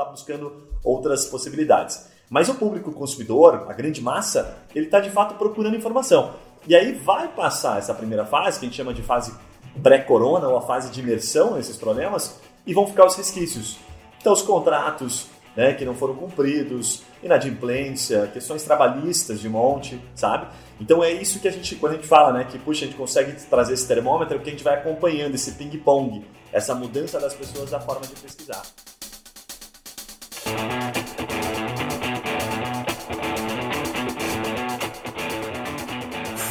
está buscando outras possibilidades. Mas o público consumidor, a grande massa, ele está de fato procurando informação. E aí vai passar essa primeira fase, que a gente chama de fase pré-corona ou a fase de imersão nesses problemas, e vão ficar os resquícios. Então, os contratos né, que não foram cumpridos, inadimplência, questões trabalhistas de monte, sabe? Então é isso que a gente, quando a gente fala, né, que puxa, a gente consegue trazer esse termômetro, porque a gente vai acompanhando esse ping-pong, essa mudança das pessoas da forma de pesquisar.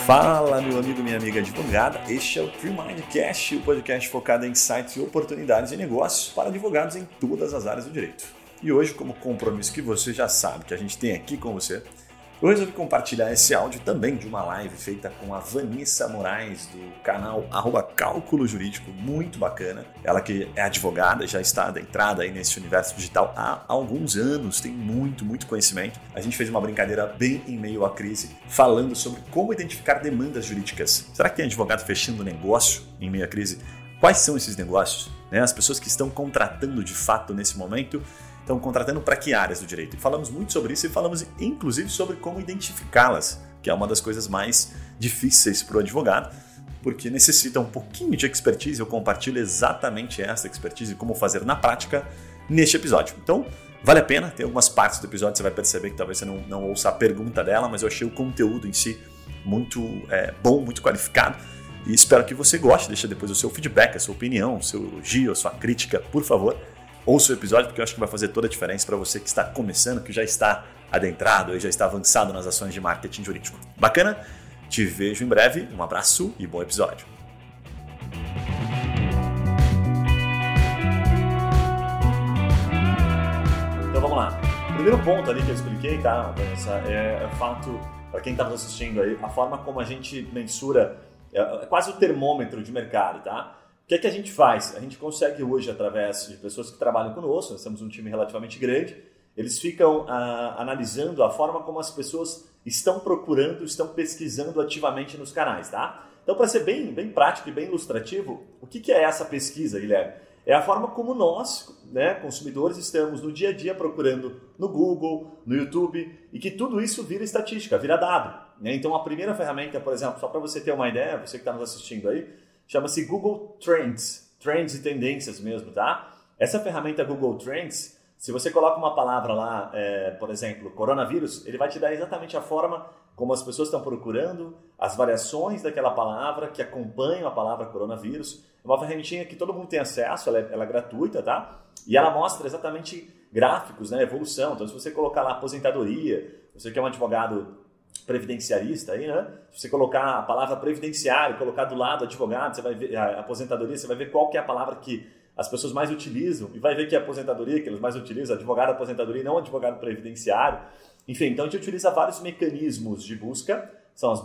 Fala, meu amigo, minha amiga advogada. Este é o Tree Mindcast, o podcast focado em insights e oportunidades de negócios para advogados em todas as áreas do direito. E hoje, como compromisso que você já sabe que a gente tem aqui com você, eu resolvi compartilhar esse áudio também de uma live feita com a Vanessa Moraes, do canal arroba Cálculo Jurídico, muito bacana. Ela que é advogada, já está adentrada aí nesse universo digital há alguns anos, tem muito, muito conhecimento. A gente fez uma brincadeira bem em meio à crise, falando sobre como identificar demandas jurídicas. Será que tem advogado fechando negócio em meio à crise? Quais são esses negócios? Né? As pessoas que estão contratando de fato nesse momento estão contratando para que áreas do direito? E falamos muito sobre isso e falamos inclusive sobre como identificá-las, que é uma das coisas mais difíceis para o advogado, porque necessita um pouquinho de expertise. Eu compartilho exatamente essa expertise e como fazer na prática neste episódio. Então, vale a pena. Tem algumas partes do episódio você vai perceber que talvez você não, não ouça a pergunta dela, mas eu achei o conteúdo em si muito é, bom, muito qualificado. E espero que você goste. Deixa depois o seu feedback, a sua opinião, o seu elogio, a sua crítica, por favor ouça o episódio, porque eu acho que vai fazer toda a diferença para você que está começando, que já está adentrado e já está avançado nas ações de marketing jurídico. Bacana? Te vejo em breve, um abraço e bom episódio. Então vamos lá. O primeiro ponto ali que eu expliquei, tá, Vanessa, é o fato, para quem está nos assistindo aí, a forma como a gente mensura, é, é quase o termômetro de mercado, tá? Que é que a gente faz? A gente consegue hoje, através de pessoas que trabalham conosco, nós temos um time relativamente grande, eles ficam ah, analisando a forma como as pessoas estão procurando, estão pesquisando ativamente nos canais, tá? Então, para ser bem, bem prático e bem ilustrativo, o que, que é essa pesquisa, Guilherme? É a forma como nós, né, consumidores, estamos no dia a dia procurando no Google, no YouTube, e que tudo isso vira estatística, vira dado. Né? Então, a primeira ferramenta, por exemplo, só para você ter uma ideia, você que está nos assistindo aí, chama-se Google Trends, Trends e tendências mesmo, tá? Essa ferramenta Google Trends, se você coloca uma palavra lá, é, por exemplo, coronavírus, ele vai te dar exatamente a forma como as pessoas estão procurando, as variações daquela palavra que acompanham a palavra coronavírus. É uma ferramentinha que todo mundo tem acesso, ela é, ela é gratuita, tá? E ela mostra exatamente gráficos, né, evolução. Então, se você colocar lá aposentadoria, você que é um advogado previdenciarista aí, né? Se você colocar a palavra previdenciário, colocar do lado advogado, você vai ver a aposentadoria, você vai ver qual que é a palavra que as pessoas mais utilizam e vai ver que a aposentadoria que eles mais utilizam, advogado aposentadoria, não advogado previdenciário. Enfim, então a gente utiliza vários mecanismos de busca, são as,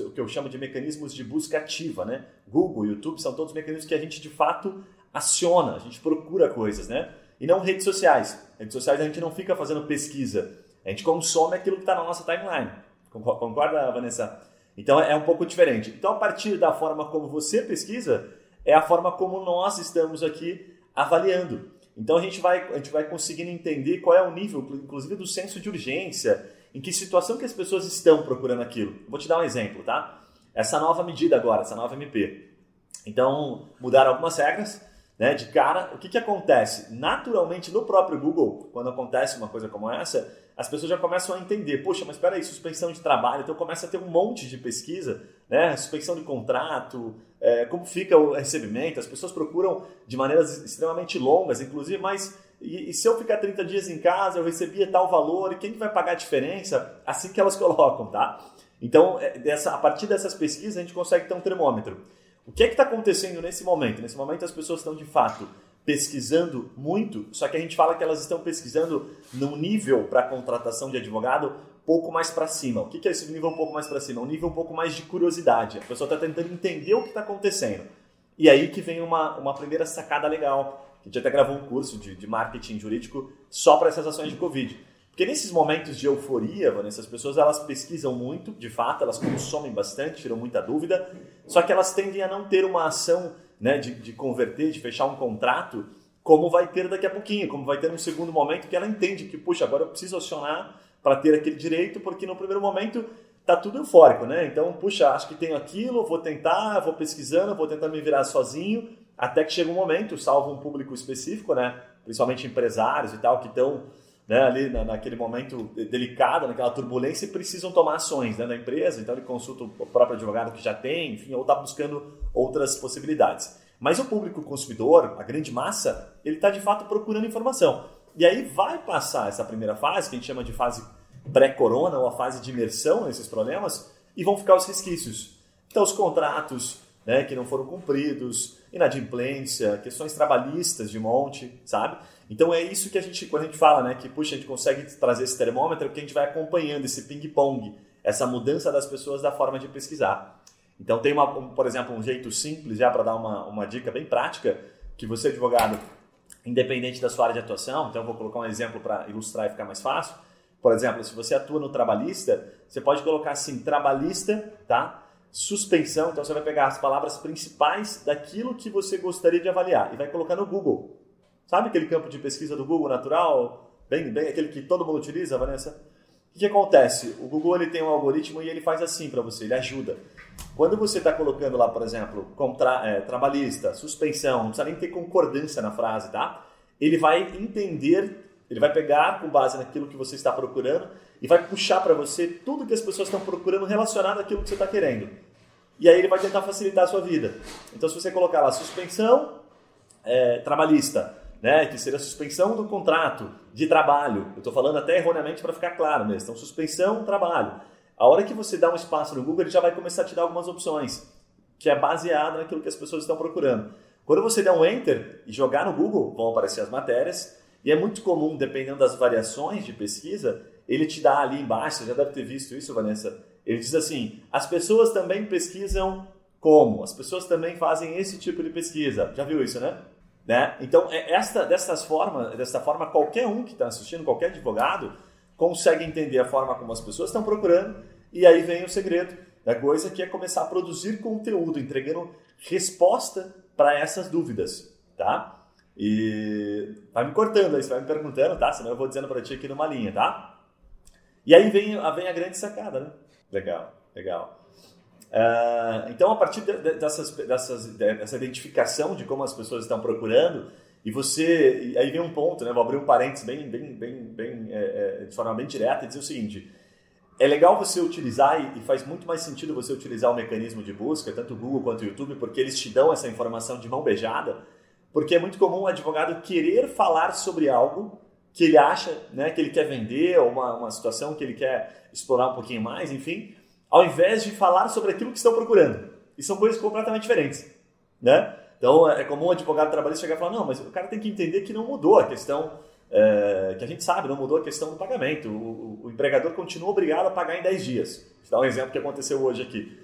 o que eu chamo de mecanismos de busca ativa, né? Google, YouTube são todos mecanismos que a gente de fato aciona, a gente procura coisas, né? E não redes sociais. Redes sociais a gente não fica fazendo pesquisa, a gente consome aquilo que está na nossa timeline. Concorda, Vanessa? Então é um pouco diferente. Então, a partir da forma como você pesquisa, é a forma como nós estamos aqui avaliando. Então a gente vai, a gente vai conseguindo entender qual é o nível, inclusive do senso de urgência, em que situação que as pessoas estão procurando aquilo. Vou te dar um exemplo, tá? Essa nova medida agora, essa nova MP. Então, mudaram algumas regras, né? De cara, o que, que acontece? Naturalmente, no próprio Google, quando acontece uma coisa como essa, as pessoas já começam a entender, poxa, mas espera aí, suspensão de trabalho, então começa a ter um monte de pesquisa, né? Suspensão de contrato, é, como fica o recebimento, as pessoas procuram de maneiras extremamente longas, inclusive, mas e, e, se eu ficar 30 dias em casa, eu recebia tal valor, e quem vai pagar a diferença? Assim que elas colocam, tá? Então, é, dessa, a partir dessas pesquisas, a gente consegue ter um termômetro. O que é que está acontecendo nesse momento? Nesse momento, as pessoas estão de fato pesquisando muito, só que a gente fala que elas estão pesquisando num nível para contratação de advogado pouco mais para cima. O que é esse nível um pouco mais para cima? Um nível um pouco mais de curiosidade. A pessoa está tentando entender o que está acontecendo. E aí que vem uma, uma primeira sacada legal. A gente até gravou um curso de, de marketing jurídico só para essas ações de Covid. Porque nesses momentos de euforia, Vanessa, as pessoas elas pesquisam muito, de fato, elas consomem bastante, tiram muita dúvida, só que elas tendem a não ter uma ação né, de, de converter, de fechar um contrato como vai ter daqui a pouquinho, como vai ter num segundo momento que ela entende que, puxa, agora eu preciso acionar para ter aquele direito, porque no primeiro momento tá tudo eufórico, né? Então, puxa, acho que tenho aquilo, vou tentar, vou pesquisando, vou tentar me virar sozinho, até que chega um momento, salvo um público específico, né? Principalmente empresários e tal, que estão né, ali na, naquele momento delicado, naquela turbulência, e precisam tomar ações né, empresa, então ele consulta o próprio advogado que já tem, enfim, ou está buscando outras possibilidades. Mas o público consumidor, a grande massa, ele está de fato procurando informação. E aí vai passar essa primeira fase, que a gente chama de fase pré-corona ou a fase de imersão nesses problemas, e vão ficar os resquícios. Então, os contratos né, que não foram cumpridos, inadimplência, questões trabalhistas de monte, sabe? Então é isso que a gente, quando a gente fala, né, que puxa, a gente consegue trazer esse termômetro, que a gente vai acompanhando esse ping-pong, essa mudança das pessoas da forma de pesquisar. Então tem, uma, um, por exemplo, um jeito simples já para dar uma, uma dica bem prática, que você, advogado, independente da sua área de atuação, então eu vou colocar um exemplo para ilustrar e ficar mais fácil. Por exemplo, se você atua no trabalhista, você pode colocar assim, trabalhista, tá? Suspensão, então você vai pegar as palavras principais daquilo que você gostaria de avaliar e vai colocar no Google. Sabe aquele campo de pesquisa do Google natural? Bem, bem aquele que todo mundo utiliza, Vanessa? O que, acontece? O Google ele tem um algoritmo e ele faz assim para você, ele ajuda. Quando você está colocando lá, por exemplo, contra, é, trabalhista, suspensão, não precisa nem ter concordância na frase, tá? Ele vai entender, ele vai pegar com base naquilo que você está procurando e vai puxar para você tudo que as pessoas estão procurando relacionado àquilo que você está querendo. E aí ele vai tentar facilitar a sua vida. Então, se você colocar lá suspensão é, trabalhista, né, que seria a suspensão do contrato de trabalho. Eu estou falando até erroneamente para ficar claro mesmo. Então, suspensão, trabalho. A hora que você dá um espaço no Google, ele já vai começar a te dar algumas opções, que é baseado naquilo que as pessoas estão procurando. Quando você der um Enter e jogar no Google, vão aparecer as matérias, e é muito comum, dependendo das variações de pesquisa, ele te dá ali embaixo, você já deve ter visto isso, Vanessa, ele diz assim, as pessoas também pesquisam como? As pessoas também fazem esse tipo de pesquisa. Já viu isso, né? Né? Então, é esta, dessas formas, dessa forma, qualquer um que está assistindo, qualquer advogado, consegue entender a forma como as pessoas estão procurando, e aí vem o segredo da coisa, que é começar a produzir conteúdo, entregando resposta para essas dúvidas, tá? E vai me cortando aí, você vai me perguntando, tá? Senão eu vou dizendo para ti aqui numa linha, tá? E aí vem, vem a grande sacada, né? Legal, legal. Uh, então, a partir de, de, dessas, dessas, dessa identificação de como as pessoas estão procurando, e você. E aí vem um ponto, né? Vou abrir um parênteses bem, bem, bem, bem é, é, de forma bem direta e dizer o seguinte: é legal você utilizar, e, e faz muito mais sentido você utilizar o mecanismo de busca, tanto o Google quanto o YouTube, porque eles te dão essa informação de mão beijada, porque é muito comum o advogado querer falar sobre algo que ele acha né, que ele quer vender, ou uma, uma situação que ele quer explorar um pouquinho mais, enfim ao invés de falar sobre aquilo que estão procurando. E são coisas completamente diferentes, né? Então, é comum um advogado trabalhista chegar e falar, não, mas o cara tem que entender que não mudou a questão, é, que a gente sabe, não mudou a questão do pagamento. O, o, o, empregador continua obrigado a pagar em 10 dias. Vou dar um exemplo que aconteceu hoje aqui.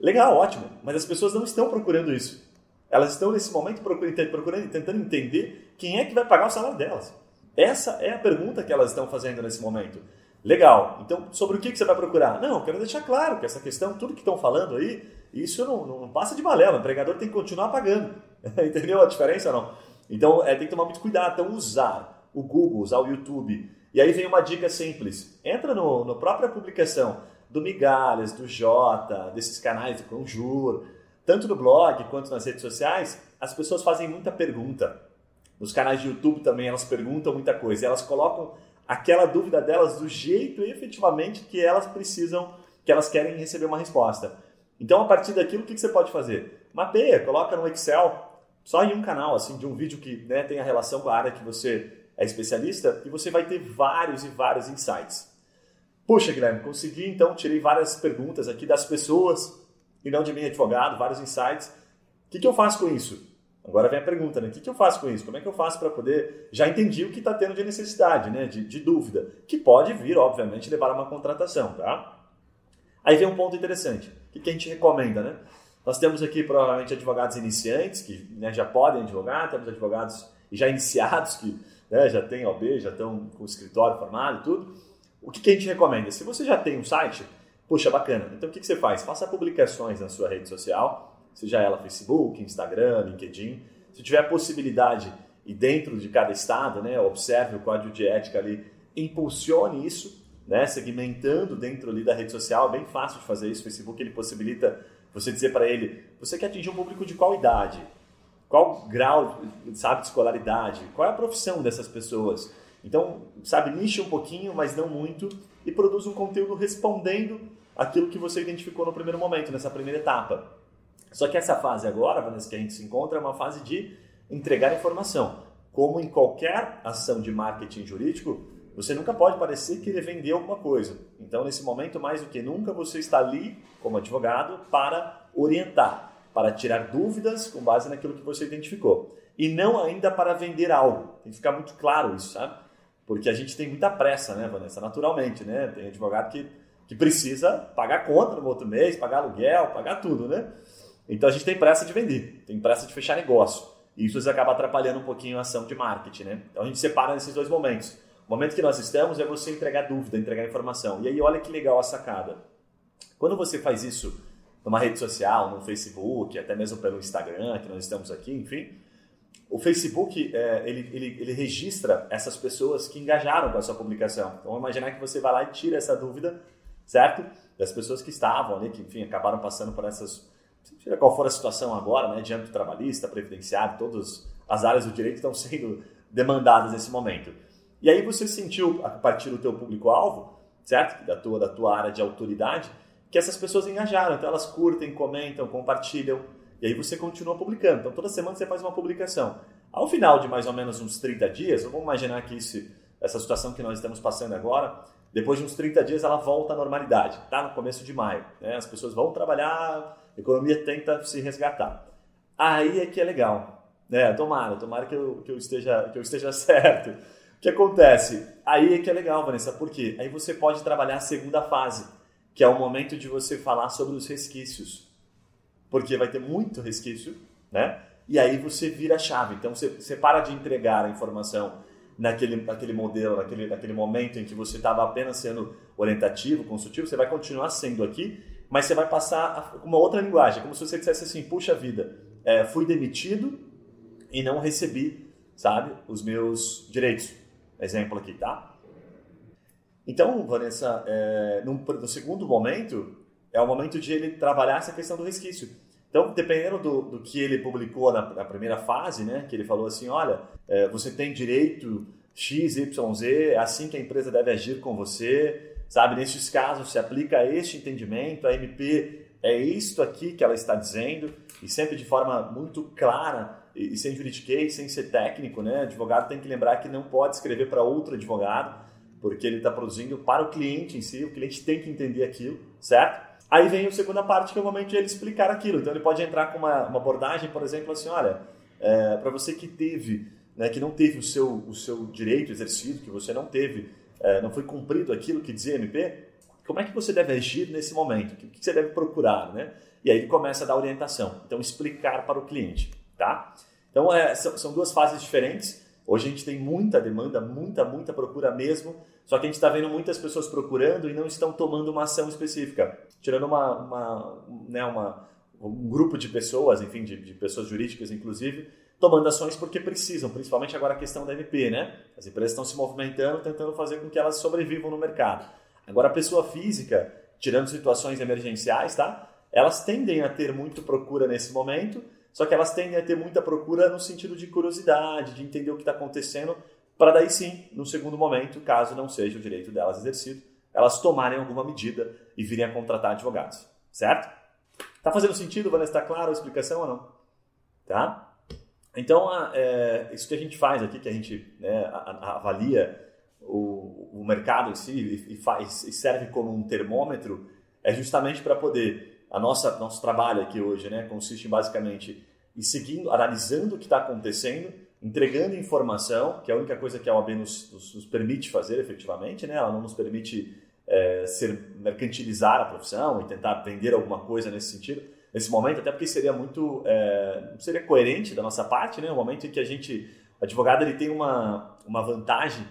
Legal, ótimo, mas as pessoas não estão procurando isso. Elas estão nesse momento procurando, procurando, tentando entender quem é que vai pagar o salário delas. Essa é a pergunta que elas estão fazendo nesse momento. Legal. Então, sobre o que, você vai procurar? Não, eu quero deixar claro que essa questão, tudo que estão falando aí, isso não, não passa de balela. O empregador tem que continuar pagando. Entendeu a diferença não? Então, é, tem que tomar muito cuidado. Então, usar o Google, usar o YouTube. E aí vem uma dica simples. Entra no, no própria publicação do Migalhas, do Jota, desses canais do Conjur, tanto no blog quanto nas redes sociais, as pessoas fazem muita pergunta. Nos canais de YouTube também elas perguntam muita coisa. Elas colocam aquela dúvida delas do jeito efetivamente que elas precisam, que elas querem receber uma resposta. Então, a partir daquilo, o que você pode fazer? Mapeia, coloca no Excel, só em um canal, assim, de um vídeo que né, tem a relação com a área que você é especialista, e você vai ter vários e vários insights. Puxa, Guilherme, consegui, então, tirei várias perguntas aqui das pessoas, e não de mim, advogado, vários insights. O que, que eu faço com isso? Agora vem a pergunta, né? O que, que eu faço com isso? Como é que eu faço para poder. Já entendi o que está tendo de necessidade, né? De, de, dúvida, que pode vir, obviamente, levar a uma contratação, tá? Aí vem um ponto interessante. O que, que a gente recomenda, né? Nós temos aqui provavelmente advogados iniciantes que né, já podem advogar, temos advogados já iniciados que né, já têm OB, já estão com o escritório formado e tudo. O que, que a gente recomenda? Se você já tem um site, puxa, bacana. Então o que, que você faz? Faça publicações na sua rede social seja ela Facebook, Instagram, LinkedIn. Se tiver possibilidade, e dentro de cada estado, né, observe o código de ética ali, impulsione isso, né, segmentando dentro ali da rede social, bem fácil de fazer isso. O Facebook ele possibilita você dizer para ele, você quer atingir um público de qual idade? Qual grau, sabe, de escolaridade? Qual é a profissão dessas pessoas? Então, sabe, niche um pouquinho, mas não muito, e produz um conteúdo respondendo aquilo que você identificou no primeiro momento, nessa primeira etapa. Só que essa fase agora, Vanessa, que a gente se encontra, é uma fase de entregar informação. Como em qualquer ação de marketing jurídico, você nunca pode parecer querer vender alguma coisa. Então, nesse momento, mais do que nunca, você está ali como advogado para orientar, para tirar dúvidas com base naquilo que você identificou. E não ainda para vender algo. Tem que ficar muito claro isso, sabe? Porque a gente tem muita pressa, né, Vanessa? Naturalmente, né? Tem advogado que, que precisa pagar conta no outro mês, pagar aluguel, pagar tudo, né? Então a gente tem pressa de vender, tem pressa de fechar negócio. E isso acaba atrapalhando um pouquinho a ação de marketing, né? Então a gente separa nesses dois momentos. O momento que nós estamos é você entregar dúvida, entregar informação. E aí olha que legal a sacada. Quando você faz isso numa rede social, no Facebook, até mesmo pelo Instagram, que nós estamos aqui, enfim, o Facebook é, ele, ele, ele registra essas pessoas que engajaram com a sua publicação. Então, vamos imaginar que você vai lá e tira essa dúvida, certo? Das pessoas que estavam ali, que enfim acabaram passando por essas seja qual for a situação agora, né, de âmbito trabalhista, previdenciário, todas as áreas do direito estão sendo demandadas nesse momento. E aí você sentiu, a partir do teu público-alvo, certo? Da tua, da tua área de autoridade, que essas pessoas engajaram. Então elas curtem, comentam, compartilham, e aí você continua publicando. Então toda semana você faz uma publicação. Ao final de mais ou menos uns 30 dias, vamos imaginar que isso, essa situação que nós estamos passando agora, depois de uns 30 dias ela volta à normalidade, tá? No começo de maio. Né? As pessoas vão trabalhar, a economia tenta se resgatar. Aí é que é legal. Né? Tomara, tomara que eu, que eu, esteja, que eu esteja certo. O que acontece? Aí é que é legal, Vanessa, por quê? Aí você pode trabalhar a segunda fase, que é o momento de você falar sobre os resquícios. Porque vai ter muito resquício, né? E aí você vira a chave. Então você, você para de entregar a informação naquele, naquele modelo, naquele, naquele momento em que você estava apenas sendo orientativo, consultivo, você vai continuar sendo aqui, mas você vai passar uma outra linguagem, como se você dissesse assim, puxa vida, é, fui demitido e não recebi, sabe, os meus direitos. Exemplo aqui, tá? Então, Vanessa, é, no, segundo momento, é o momento de ele trabalhar essa questão do resquício. Então, dependendo do, do que ele publicou na, na, primeira fase, né, que ele falou assim, olha, é, você tem direito X, Y, Z, é assim que a empresa deve agir com você, sabe? Nesses casos se aplica este entendimento, a MP é isto aqui que ela está dizendo, e sempre de forma muito clara e, sem juridiquês, sem ser técnico, né? O advogado tem que lembrar que não pode escrever para outro advogado, porque ele está produzindo para o cliente em si, o cliente tem que entender aquilo, certo? Aí vem a segunda parte, que é o momento de ele explicar aquilo. Então ele pode entrar com uma, uma abordagem, por exemplo, assim, olha, é, para você que teve, né, que não teve o seu, o seu direito exercido, que você não teve é, não foi cumprido aquilo que dizia MP, como é que você deve agir nesse momento? O que você deve procurar, né? E aí ele começa a dar orientação. Então, explicar para o cliente, tá? Então, é, são, são, duas fases diferentes. Hoje a gente tem muita demanda, muita, muita procura mesmo, só que a gente está vendo muitas pessoas procurando e não estão tomando uma ação específica. Tirando uma, uma, né, uma um grupo de pessoas, enfim, de, de pessoas jurídicas, inclusive, tomando ações porque precisam, principalmente agora a questão da MP, né? As empresas estão se movimentando, tentando fazer com que elas sobrevivam no mercado. Agora a pessoa física, tirando situações emergenciais, tá? Elas tendem a ter muito procura nesse momento, só que elas tendem a ter muita procura no sentido de curiosidade, de entender o que está acontecendo, para daí sim, no segundo momento, caso não seja o direito delas exercido, elas tomarem alguma medida e virem a contratar advogados, certo? Tá fazendo sentido, Vanessa? Está claro a explicação ou não? Tá? Então, é, isso que a gente faz aqui, que a gente né, avalia o, o, mercado em si e, faz, e serve como um termômetro, é justamente para poder, a nossa nosso trabalho aqui hoje, né, consiste em basicamente ir seguindo, analisando o que está acontecendo, entregando informação, que é a única coisa que a OAB nos, nos, nos permite fazer efetivamente, né, ela não nos permite é, ser mercantilizar a profissão e tentar vender alguma coisa nesse sentido nesse momento, até porque seria muito é, seria coerente da nossa parte, né? O momento em que a gente, o advogado ele tem uma, uma vantagem,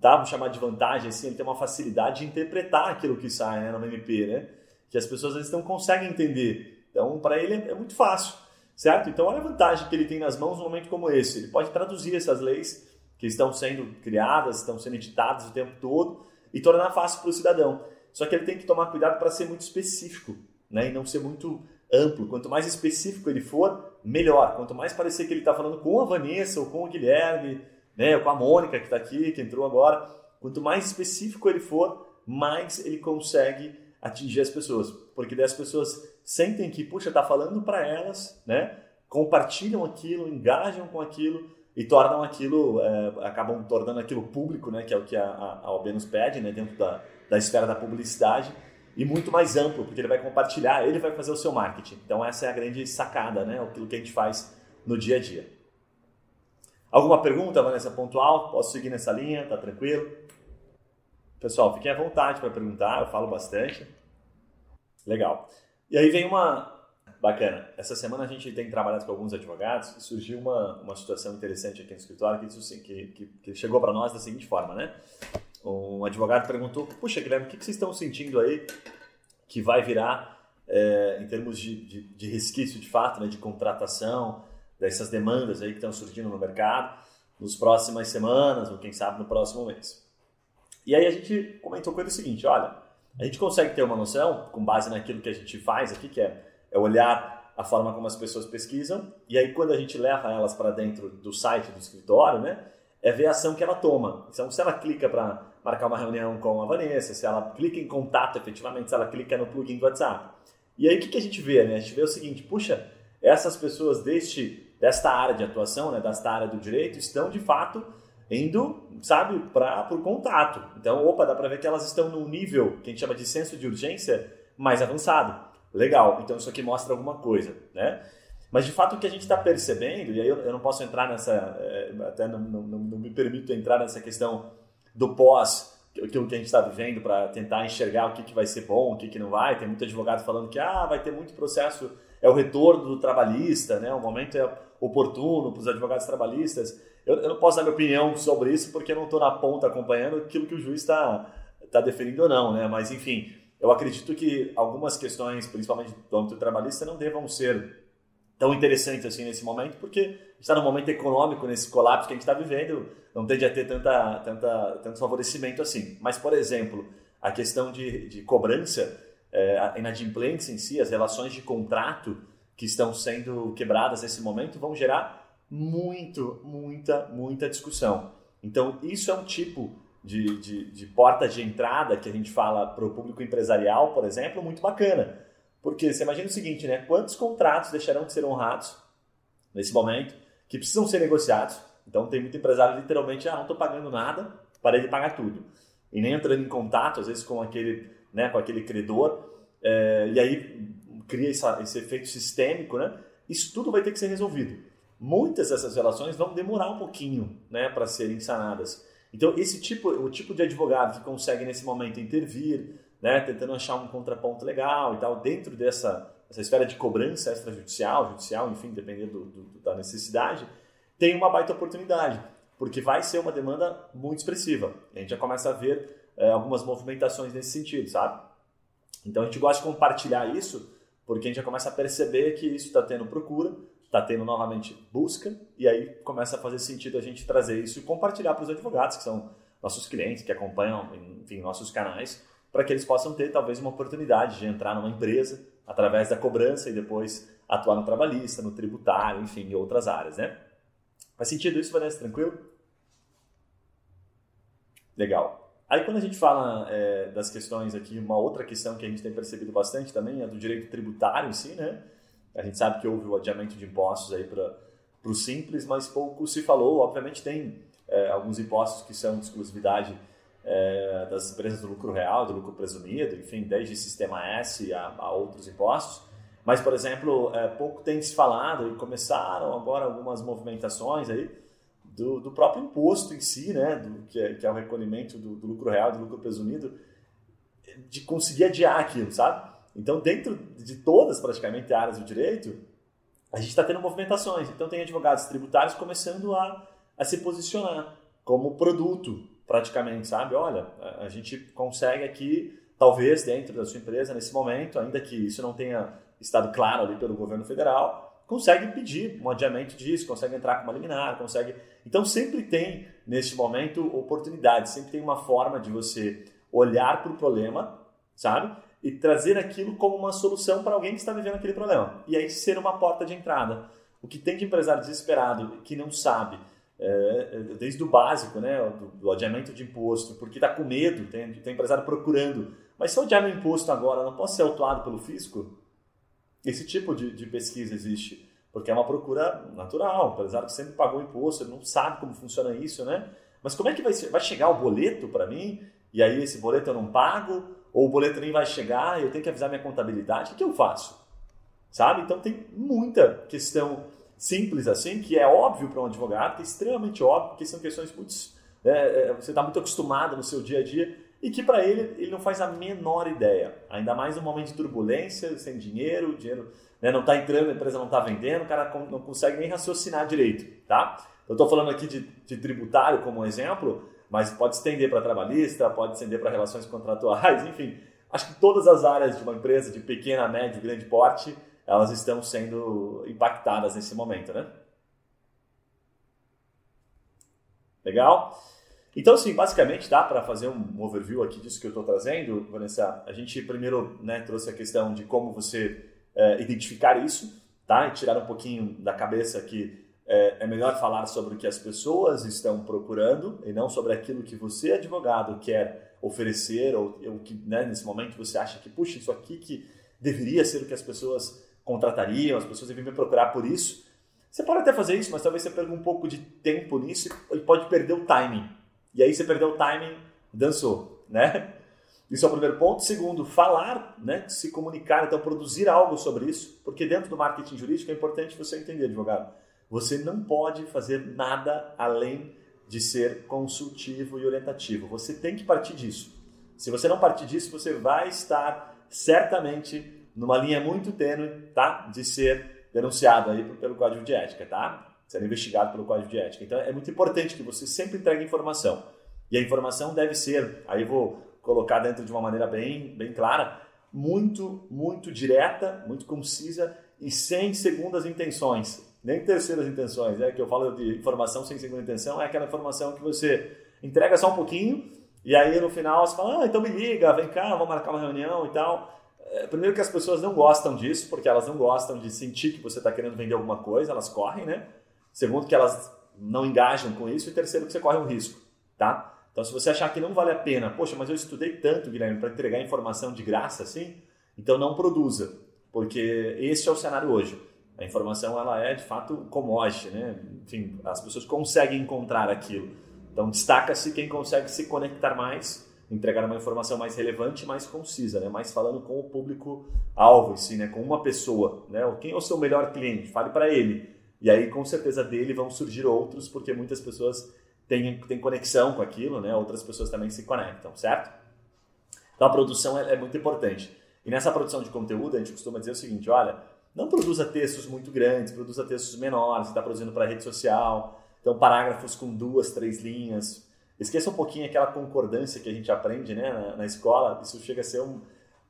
tá? Vamos chamar de vantagem, assim, ele tem uma facilidade de interpretar aquilo que sai né, no MP, né? Que as pessoas às vezes não conseguem entender. Então, para ele é, é muito fácil. certo? Então olha a vantagem que ele tem nas mãos num momento como esse. Ele pode traduzir essas leis que estão sendo criadas, estão sendo editadas o tempo todo e tornar fácil para o cidadão. Só que ele tem que tomar cuidado para ser muito específico, né? E não ser muito amplo. Quanto mais específico ele for, melhor. Quanto mais parecer que ele está falando com a Vanessa ou com o Guilherme, né? Ou com a Mônica que está aqui, que entrou agora. Quanto mais específico ele for, mais ele consegue atingir as pessoas. Porque daí as pessoas sentem que, puxa, está falando para elas, né? Compartilham aquilo, engajam com aquilo e tornam aquilo, é, acabam tornando aquilo público, né? Que é o que a, a, a OB nos pede, né? Dentro da, da esfera da publicidade e muito mais amplo, porque ele vai compartilhar, ele vai fazer o seu marketing. Então essa é a grande sacada, né? Aquilo que a gente faz no dia a dia. Alguma pergunta, Vanessa, pontual? Posso seguir nessa linha? Tá tranquilo? Pessoal, fiquem à vontade para perguntar, eu falo bastante. Legal. E aí vem uma bacana. Essa semana a gente tem trabalhado com alguns advogados e surgiu uma, uma situação interessante aqui no escritório que, que, que chegou para nós da seguinte forma, né? Um advogado perguntou: Puxa, Guilherme, o que vocês estão sentindo aí que vai virar é, em termos de, de, de, resquício de fato, né, de contratação, dessas demandas aí que estão surgindo no mercado nos próximas semanas ou quem sabe no próximo mês? E aí a gente comentou com ele o seguinte: olha, a gente consegue ter uma noção, com base naquilo que a gente faz aqui, que é, é olhar a forma como as pessoas pesquisam, e aí quando a gente leva elas para dentro do site do escritório, né? é ver a ação que ela toma. Então, se ela clica para marcar uma reunião com a Vanessa, se ela clica em contato efetivamente, se ela clica no plugin do WhatsApp. E aí o que, que a gente vê? Né? A gente vê o seguinte, puxa, essas pessoas deste, desta área de atuação, né, desta área do direito, estão de fato indo, sabe, para o contato. Então, opa, dá para ver que elas estão num nível que a gente chama de senso de urgência mais avançado. Legal, então isso aqui mostra alguma coisa, né? Mas de fato o que a gente está percebendo, e aí eu, eu, não posso entrar nessa, é, até não, não, não, me permito entrar nessa questão do pós, aquilo que a gente está vivendo para tentar enxergar o que, que vai ser bom, o que, que não vai. Tem muito advogado falando que ah, vai ter muito processo, é o retorno do trabalhista, né? o momento é oportuno para os advogados trabalhistas. Eu, eu, não posso dar minha opinião sobre isso porque eu não estou na ponta acompanhando aquilo que o juiz está tá definindo ou não, né? mas enfim, eu acredito que algumas questões, principalmente do âmbito trabalhista, não devam ser tão interessante assim nesse momento, porque está num momento econômico, nesse colapso que a gente está vivendo, não tende a ter tanta, tanta, tanto favorecimento assim. Mas, por exemplo, a questão de, de cobrança, é, a inadimplência em si, as relações de contrato que estão sendo quebradas nesse momento vão gerar muito, muita, muita discussão. Então, isso é um tipo de, de, de porta de entrada que a gente fala para o público empresarial, por exemplo, muito bacana porque você imagina o seguinte, né? Quantos contratos deixarão de ser honrados nesse momento, que precisam ser negociados? Então tem muito empresário literalmente, ah, não estou pagando nada, parei de pagar tudo. E nem entrando em contato, às vezes, com aquele, né, com aquele credor, é, e aí cria essa, esse efeito sistêmico, né? Isso tudo vai ter que ser resolvido. Muitas dessas relações vão demorar um pouquinho, né, para serem sanadas. Então, esse tipo, o tipo de advogado que consegue nesse momento intervir, né, tentando achar um contraponto legal e tal, dentro dessa essa esfera de cobrança extrajudicial, judicial, enfim, dependendo do, do, da necessidade, tem uma baita oportunidade, porque vai ser uma demanda muito expressiva. A gente já começa a ver é, algumas movimentações nesse sentido, sabe? Então a gente gosta de compartilhar isso, porque a gente já começa a perceber que isso está tendo procura, está tendo novamente busca, e aí começa a fazer sentido a gente trazer isso e compartilhar para os advogados, que são nossos clientes, que acompanham, enfim, nossos canais, para que eles possam ter talvez uma oportunidade de entrar numa empresa através da cobrança e depois atuar no trabalhista, no tributário, enfim, em outras áreas, né? Faz sentido isso, Vanessa? Tranquilo? Legal. Aí quando a gente fala é, das questões aqui, uma outra questão que a gente tem percebido bastante também é do direito tributário em si, né? A gente sabe que houve o adiamento de impostos aí para o simples, mas pouco se falou. Obviamente tem é, alguns impostos que são de exclusividade é, das empresas do lucro real, do lucro presumido, enfim, desde sistema S a, a outros impostos. Mas, por exemplo, é, pouco tem se falado e começaram agora algumas movimentações aí do, do próprio imposto em si, né, do, que, é, que é o recolhimento do, do lucro real, do lucro presumido, de conseguir adiar aquilo, sabe? Então, dentro de todas praticamente áreas do direito, a gente está tendo movimentações. Então, tem advogados tributários começando a, a se posicionar como produto praticamente, sabe? Olha, a gente consegue aqui, talvez dentro da sua empresa, nesse momento, ainda que isso não tenha estado claro ali pelo governo federal, consegue pedir um adiamento disso, consegue entrar com uma liminar, consegue. Então sempre tem neste momento oportunidade, sempre tem uma forma de você olhar para o problema, sabe? E trazer aquilo como uma solução para alguém que está vivendo aquele problema. E aí ser uma porta de entrada. O que tem de empresário desesperado que não sabe, é, é desde o básico, né, do, do adiamento de imposto, porque está com medo, tem, tem empresário procurando. Mas se eu adiar meu imposto agora, não posso ser autuado pelo fisco? Esse tipo de, de pesquisa existe, porque é uma procura natural. O empresário que sempre pagou imposto, ele não sabe como funciona isso, né? Mas como é que vai, ser? vai chegar o boleto para mim e aí esse boleto eu não pago? Ou o boleto nem vai chegar, eu tenho que avisar minha contabilidade? O que eu faço? Sabe? Então tem muita questão simples assim, que é óbvio para um advogado, que é extremamente óbvio, porque são questões muito. É, é, você está muito acostumado no seu dia a dia e que para ele ele não faz a menor ideia. Ainda mais no momento de turbulência, sem dinheiro, o dinheiro né, não está entrando, a empresa não está vendendo, o cara não consegue nem raciocinar direito, tá? Eu estou falando aqui de, de, tributário como exemplo, mas pode estender para trabalhista, pode estender para relações contratuais, enfim. Acho que todas as áreas de uma empresa de pequena, médio, grande porte, elas estão sendo impactadas nesse momento, né? Legal? Então, assim, basicamente dá para fazer um overview aqui disso que eu estou trazendo, Vanessa. A gente primeiro né, trouxe a questão de como você é, identificar isso, tá? E tirar um pouquinho da cabeça que é, é, melhor falar sobre o que as pessoas estão procurando e não sobre aquilo que você, advogado, quer oferecer ou, ou que né, nesse momento você acha que, puxa, isso aqui que deveria ser o que as pessoas contratariam, as pessoas deveriam me procurar por isso. Você pode até fazer isso, mas talvez você perca um pouco de tempo nisso e pode perder o timing. E aí você perdeu o timing, dançou, né? Isso é o primeiro ponto. Segundo, falar, né? se comunicar, então produzir algo sobre isso, porque dentro do marketing jurídico é importante você entender, advogado. Você não pode fazer nada além de ser consultivo e orientativo. Você tem que partir disso. Se você não partir disso, você vai estar certamente numa linha muito tênue, tá? De ser denunciado aí pelo Código de Ética, tá? ser investigado pelo Código de Ética. Então é muito importante que você sempre entregue informação. E a informação deve ser, aí vou colocar dentro de uma maneira bem, bem clara, muito, muito direta, muito concisa e sem segundas intenções, nem terceiras intenções. Né? Que eu falo de informação sem segunda intenção, é aquela informação que você entrega só um pouquinho e aí no final você fala, ah, então me liga, vem cá, vamos marcar uma reunião e tal. É, primeiro que as pessoas não gostam disso, porque elas não gostam de sentir que você está querendo vender alguma coisa, elas correm, né? Segundo, que elas não engajam com isso. E terceiro, que você corre um risco, tá? Então, se você achar que não vale a pena, poxa, mas eu estudei tanto, Guilherme, para entregar informação de graça assim, então não produza, porque esse é o cenário hoje. A informação, ela é, de fato, commodity, né? Enfim, as pessoas conseguem encontrar aquilo. Então, destaca-se quem consegue se conectar mais, entregar uma informação mais relevante mais concisa, né? Mais falando com o público-alvo, assim, né? Com uma pessoa, né? Quem é o seu melhor cliente? Fale para ele e aí, com certeza, dele vão surgir outros, porque muitas pessoas têm, têm conexão com aquilo, né? Outras pessoas também se conectam, certo? Então, a produção é, é muito importante. E nessa produção de conteúdo, a gente costuma dizer o seguinte: olha, não produza textos muito grandes, produza textos menores, está produzindo para rede social, então parágrafos com duas, três linhas. Esqueça um pouquinho aquela concordância que a gente aprende né, na, na escola, isso chega a ser um,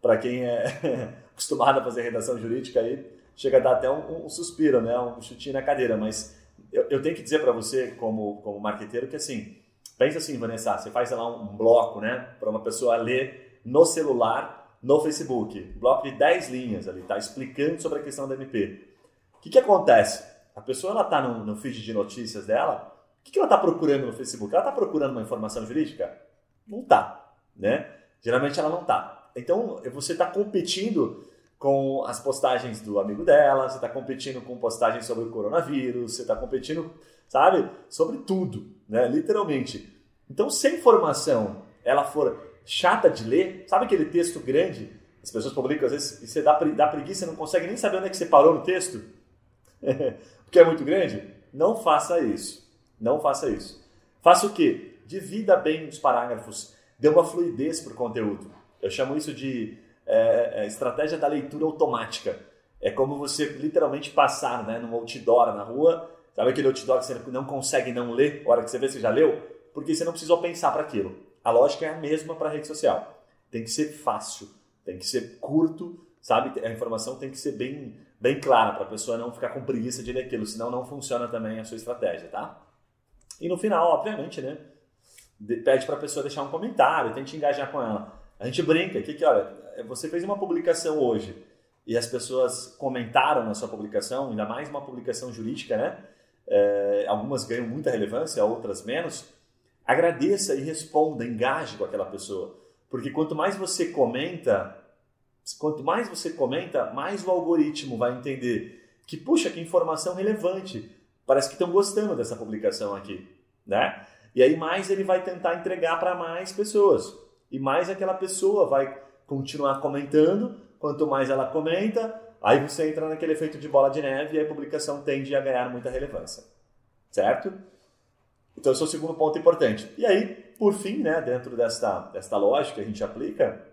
para quem é acostumado a fazer redação jurídica aí, chega a dar até um, um suspiro, né? um chutinho na cadeira, mas eu, eu tenho que dizer para você, como, como marqueteiro, que assim, pensa assim, Vanessa, você faz lá um, bloco né, para uma pessoa ler no celular, no Facebook, bloco de 10 linhas ali, tá explicando sobre a questão da MP. O que, que acontece? A pessoa ela está no, no feed de notícias dela, o que, ela está procurando no Facebook? Ela está procurando uma informação jurídica? Não está, né? Geralmente ela não está. Então, você está competindo com as postagens do amigo dela, você está competindo com postagens sobre o coronavírus, você está competindo, sabe, sobre tudo, né? Literalmente. Então, se a informação ela for chata de ler, sabe aquele texto grande? As pessoas publicam às vezes e você dá, dá preguiça, não consegue nem saber onde é que você parou no texto, porque é muito grande. Não faça isso. Não faça isso. Faça o quê? Divida bem os parágrafos, dê uma fluidez para o conteúdo. Eu chamo isso de é, é, estratégia da leitura automática. É como você literalmente passar né, num outdoor na rua, sabe aquele outdoor que você não consegue não ler, a hora que você vê, você já leu? Porque você não precisou pensar para aquilo. A lógica é a mesma para a rede social. Tem que ser fácil, tem que ser curto, sabe? A informação tem que ser bem, bem clara para a pessoa não ficar com preguiça de ler aquilo, senão não funciona também a sua estratégia, tá? E no final, obviamente, né? Pede para a pessoa deixar um comentário, tente engajar com ela. A gente brinca que, que olha, você fez uma publicação hoje e as pessoas comentaram na sua publicação, ainda mais uma publicação jurídica, né? É, algumas ganham muita relevância, outras menos. Agradeça e responda, engaje com aquela pessoa. Porque quanto mais você comenta, quanto mais você comenta, mais o algoritmo vai entender que, puxa, que informação relevante. Parece que estão gostando dessa publicação aqui, né? E aí mais ele vai tentar entregar para mais pessoas. E mais aquela pessoa vai continuar comentando. Quanto mais ela comenta, aí você entra naquele efeito de bola de neve e a publicação tende a ganhar muita relevância. Certo? Então esse é o segundo ponto importante. E aí, por fim, né, dentro desta, desta lógica que a gente aplica,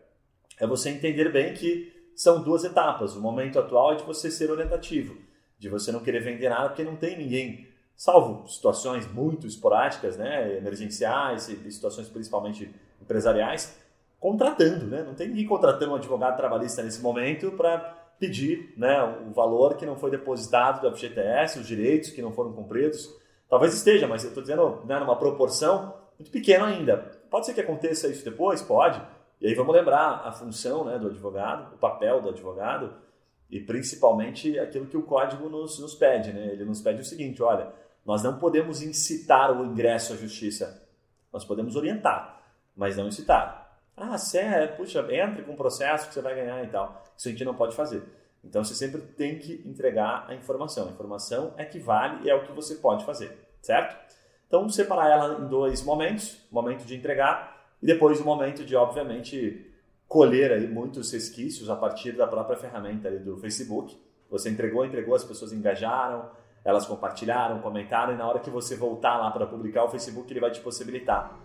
é você entender bem que são duas etapas. O momento atual é de você ser orientativo, de você não querer vender nada porque não tem ninguém, salvo situações muito esporádicas, né, emergenciais situações principalmente empresariais, contratando, né? Não tem ninguém contratando um advogado trabalhista nesse momento para pedir, né, o valor que não foi depositado do FGTS, os direitos que não foram cumpridos. Talvez esteja, mas eu estou dizendo né, numa proporção muito pequena ainda. Pode ser que aconteça isso depois? Pode. E aí vamos lembrar a função né, do advogado, o papel do advogado e principalmente aquilo que o código nos, nos pede. Né? Ele nos pede o seguinte: olha, nós não podemos incitar o ingresso à justiça, nós podemos orientar, mas não incitar. Ah, sério, puxa, entre com um processo que você vai ganhar e tal. Isso a gente não pode fazer. Então você sempre tem que entregar a informação. A informação é que vale e é o que você pode fazer, certo? Então separar ela em dois momentos: momento de entregar e depois o momento de, obviamente, colher aí muitos resquícios a partir da própria ferramenta ali do Facebook. Você entregou, entregou, as pessoas engajaram, elas compartilharam, comentaram, e na hora que você voltar lá para publicar, o Facebook ele vai te possibilitar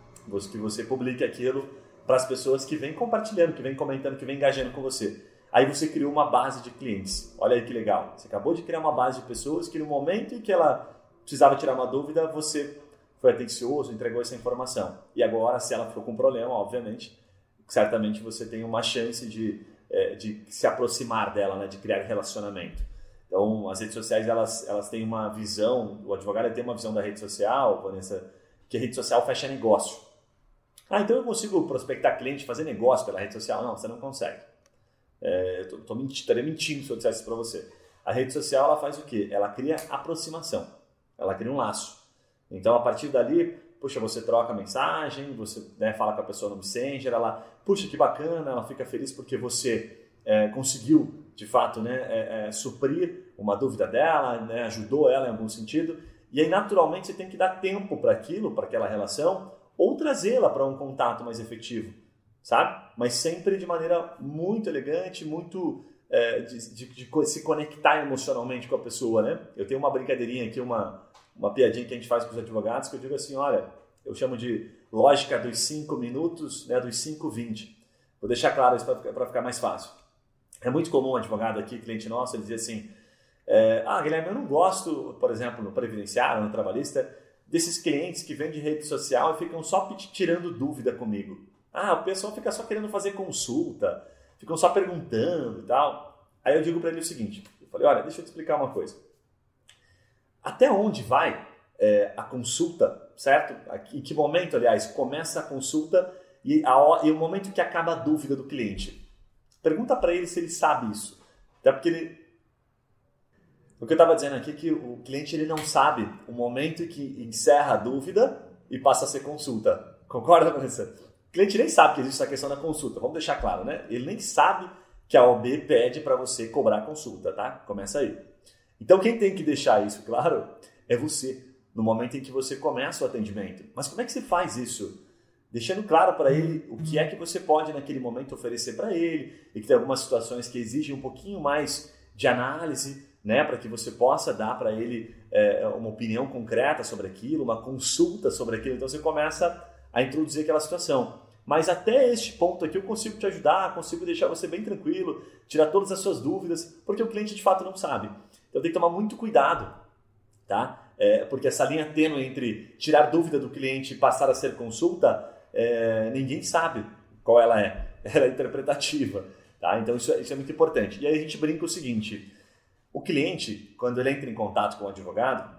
que você publique aquilo para as pessoas que vêm compartilhando, que vêm comentando, que vêm engajando com você. Aí você criou uma base de clientes. Olha aí que legal. Você acabou de criar uma base de pessoas que no momento em que ela precisava tirar uma dúvida, você foi atencioso, entregou essa informação. E agora, se ela ficou com problema, obviamente, certamente você tem uma chance de, é, de se aproximar dela, né, de criar relacionamento. Então, as redes sociais, elas, elas têm uma visão, o advogado tem uma visão da rede social, Vanessa, que a rede social fecha negócio. Ah, então eu consigo prospectar cliente, fazer negócio pela rede social? Não, você não consegue. É, eu tô, mentindo, estaria mentindo se eu dissesse isso para você. A rede social, ela faz o quê? Ela cria aproximação. Ela cria um laço. Então, a partir dali, puxa, você troca mensagem, você né, fala com a pessoa no Messenger, ela, puxa, que bacana, ela fica feliz porque você é, conseguiu, de fato, né, é, é, suprir uma dúvida dela, né, ajudou ela em algum sentido. E aí, naturalmente, você tem que dar tempo para aquilo, para aquela relação, ou trazê-la para um contato mais efetivo, sabe? Mas sempre de maneira muito elegante, muito é, de, de, de, se conectar emocionalmente com a pessoa, né? Eu tenho uma brincadeirinha aqui, uma, uma piadinha que a gente faz com os advogados, que eu digo assim, olha, eu chamo de lógica dos 5 minutos, né, dos 5, 20. Vou deixar claro isso para ficar mais fácil. É muito comum um advogado aqui, cliente nosso, ele dizer assim, é, ah, Guilherme, eu não gosto, por exemplo, no previdenciário, no trabalhista, desses clientes que vêm de rede social e ficam só tirando dúvida comigo. Ah, o pessoal fica só querendo fazer consulta, ficam só perguntando e tal. Aí eu digo para ele o seguinte, eu falei, olha, deixa eu te explicar uma coisa até onde vai é, a consulta, certo? Em que momento, aliás, começa a consulta e, a, e o momento que acaba a dúvida do cliente? Pergunta para ele se ele sabe isso. Até porque ele. O que eu estava dizendo aqui é que o cliente ele não sabe o momento que encerra a dúvida e passa a ser consulta. Concorda, Vanessa? O cliente nem sabe que existe essa questão da consulta, vamos deixar claro, né? Ele nem sabe que a OB pede para você cobrar consulta, tá? Começa aí. Então, quem tem que deixar isso claro é você, no momento em que você começa o atendimento. Mas como é que você faz isso? Deixando claro para ele o que é que você pode naquele momento oferecer para ele e que tem algumas situações que exigem um pouquinho mais de análise, né, para que você possa dar para ele é, uma opinião concreta sobre aquilo, uma consulta sobre aquilo. Então você começa a introduzir aquela situação. Mas até este ponto aqui eu consigo te ajudar, consigo deixar você bem tranquilo, tirar todas as suas dúvidas, porque o cliente de fato não sabe. Então tem que tomar muito cuidado, tá? É, porque essa linha tênue entre tirar dúvida do cliente e passar a ser consulta, é, ninguém sabe qual ela é. Ela é interpretativa, tá? Então isso, é, isso é muito importante. E aí a gente brinca o seguinte: O cliente, quando ele entra em contato com o advogado,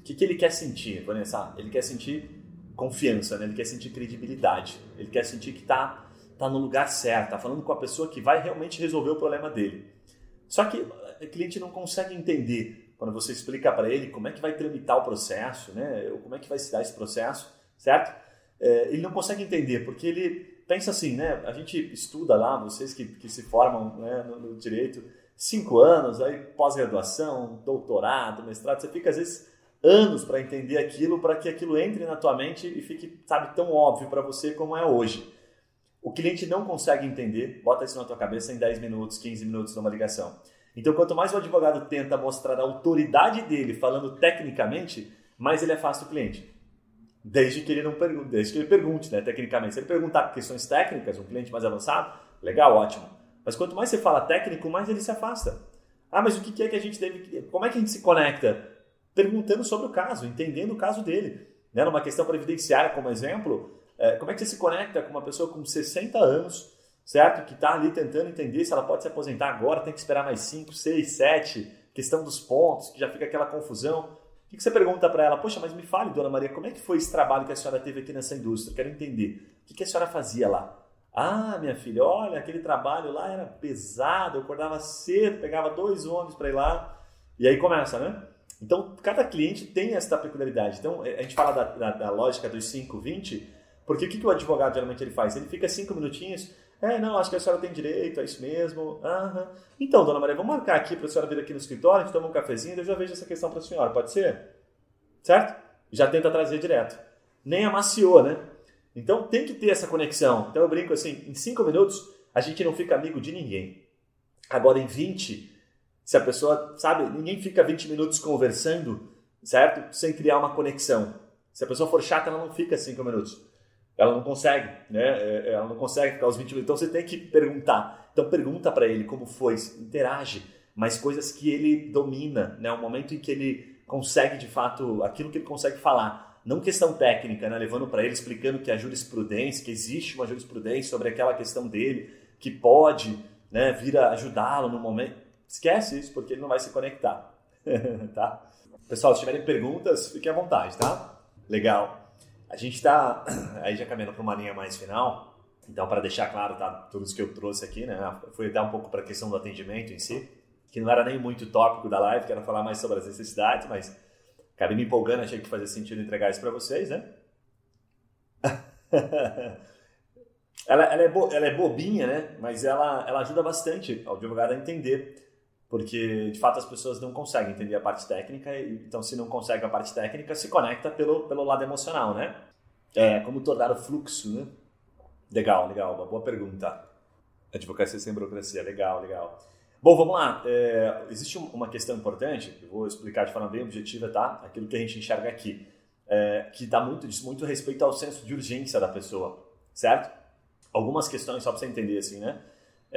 o que, que ele quer sentir, Vanessa? Ele quer sentir confiança, né? ele quer sentir credibilidade, ele quer sentir que está tá no lugar certo, está falando com a pessoa que vai realmente resolver o problema dele. Só que o cliente não consegue entender quando você explica para ele como é que vai tramitar o processo, né? Ou como é que vai se dar esse processo, certo? É, ele não consegue entender, porque ele pensa assim, né? A gente estuda lá, vocês que, que se formam né, no, no direito, cinco anos, aí pós-graduação, doutorado, mestrado, você fica às vezes anos para entender aquilo, para que aquilo entre na tua mente e fique, sabe, tão óbvio para você como é hoje. O cliente não consegue entender, bota isso na tua cabeça em 10 minutos, 15 minutos numa ligação. Então, quanto mais o advogado tenta mostrar a autoridade dele falando tecnicamente, mais ele afasta o cliente. Desde que ele não pergunte, desde que ele pergunte, né, tecnicamente. Se ele perguntar questões técnicas, um cliente mais avançado, legal, ótimo. Mas quanto mais você fala técnico, mais ele se afasta. Ah, mas o que é que a gente deve. Como é que a gente se conecta? Perguntando sobre o caso, entendendo o caso dele. Né? Numa questão previdenciária, como exemplo, é, como é que você se conecta com uma pessoa com 60 anos, certo? Que está ali tentando entender se ela pode se aposentar agora, tem que esperar mais 5, 6, 7, questão dos pontos, que já fica aquela confusão. O que você pergunta para ela? Poxa, mas me fale, dona Maria, como é que foi esse trabalho que a senhora teve aqui nessa indústria? Quero entender. O que a senhora fazia lá? Ah, minha filha, olha, aquele trabalho lá era pesado, eu acordava cedo, pegava dois ônibus para ir lá. E aí começa, né? Então, cada cliente tem essa peculiaridade. Então, a gente fala da, da, da lógica dos 5, 20, porque o que, que o advogado geralmente ele faz? Ele fica cinco minutinhos, é, não, acho que a senhora tem direito, é isso mesmo. Aham. Então, dona Maria, vamos marcar aqui para a senhora vir aqui no escritório, a gente toma um cafezinho eu já vejo essa questão para a senhora, pode ser? Certo? Já tenta trazer direto. Nem amaciou, né? Então tem que ter essa conexão. Então eu brinco assim, em cinco minutos a gente não fica amigo de ninguém. Agora em 20, se a pessoa, sabe, ninguém fica 20 minutos conversando, certo? Sem criar uma conexão. Se a pessoa for chata, ela não fica 5 minutos ela não consegue, né? É, é, ela não consegue ficar os 20 minutos. Então você tem que perguntar. Então pergunta para ele como foi, interage, mas coisas que ele domina, né? O momento em que ele consegue de fato aquilo que ele consegue falar, não questão técnica, né? Levando para ele explicando que a jurisprudência, que existe uma jurisprudência sobre aquela questão dele, que pode, né, vir ajudá-lo no momento. Esquece isso porque ele não vai se conectar, tá? Pessoal, se tiverem perguntas, fiquem à vontade, tá? Legal. A gente está aí já caminhando para uma linha mais final. Então, para deixar claro, tá, tudo isso que eu trouxe aqui, né? Fui até um pouco para a questão do atendimento em si, que não era nem muito tópico da live, que era falar mais sobre as necessidades, mas acabei me empolgando, achei que fazia sentido entregar isso para vocês, né? ela, ela, é bo, ela é bobinha, né? Mas ela, ela ajuda bastante ao advogado a entender porque de fato as pessoas não conseguem entender a parte técnica, então se não consegue a parte técnica, se conecta pelo, pelo lado emocional, né? É, como tornar o fluxo, né? Legal, legal, uma boa pergunta. Advocacia sem burocracia, legal, legal. Bom, vamos lá. É, existe uma questão importante, que eu vou explicar de forma bem objetiva, tá? Aquilo que a gente enxerga aqui, é, que dá muito, diz muito respeito ao senso de urgência da pessoa, certo? Algumas questões, só para você entender assim, né?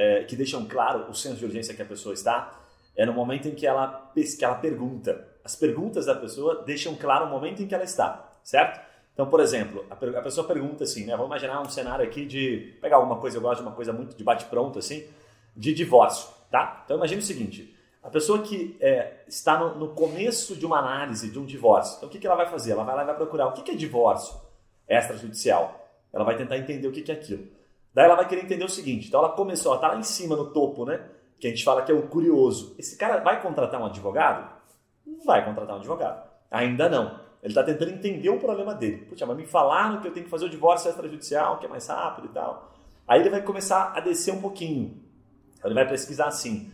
É, que deixam claro o senso de urgência que a pessoa está é no momento em que ela, que ela pergunta. As perguntas da pessoa deixam claro o momento em que ela está, certo? Então, por exemplo, a, a pessoa pergunta assim, né? Vamos imaginar um cenário aqui de pegar alguma coisa, eu gosto de uma coisa muito de bate-pronto assim, de divórcio, tá? Então, imagine o seguinte: a pessoa que é, está no, no, começo de uma análise de um divórcio, então o que, que ela vai fazer? Ela vai lá e vai procurar o que, que é divórcio extrajudicial. Ela vai tentar entender o que, que é aquilo. Daí ela vai querer entender o seguinte: então ela começou, ela está lá em cima no topo, né? que a gente fala que é o curioso. Esse cara vai contratar um advogado? Não vai contratar um advogado. Ainda não. Ele está tentando entender o problema dele. Puxa, mas me falaram que eu tenho que fazer o divórcio extrajudicial, que é mais rápido e tal. Aí ele vai começar a descer um pouquinho. Ele vai pesquisar assim: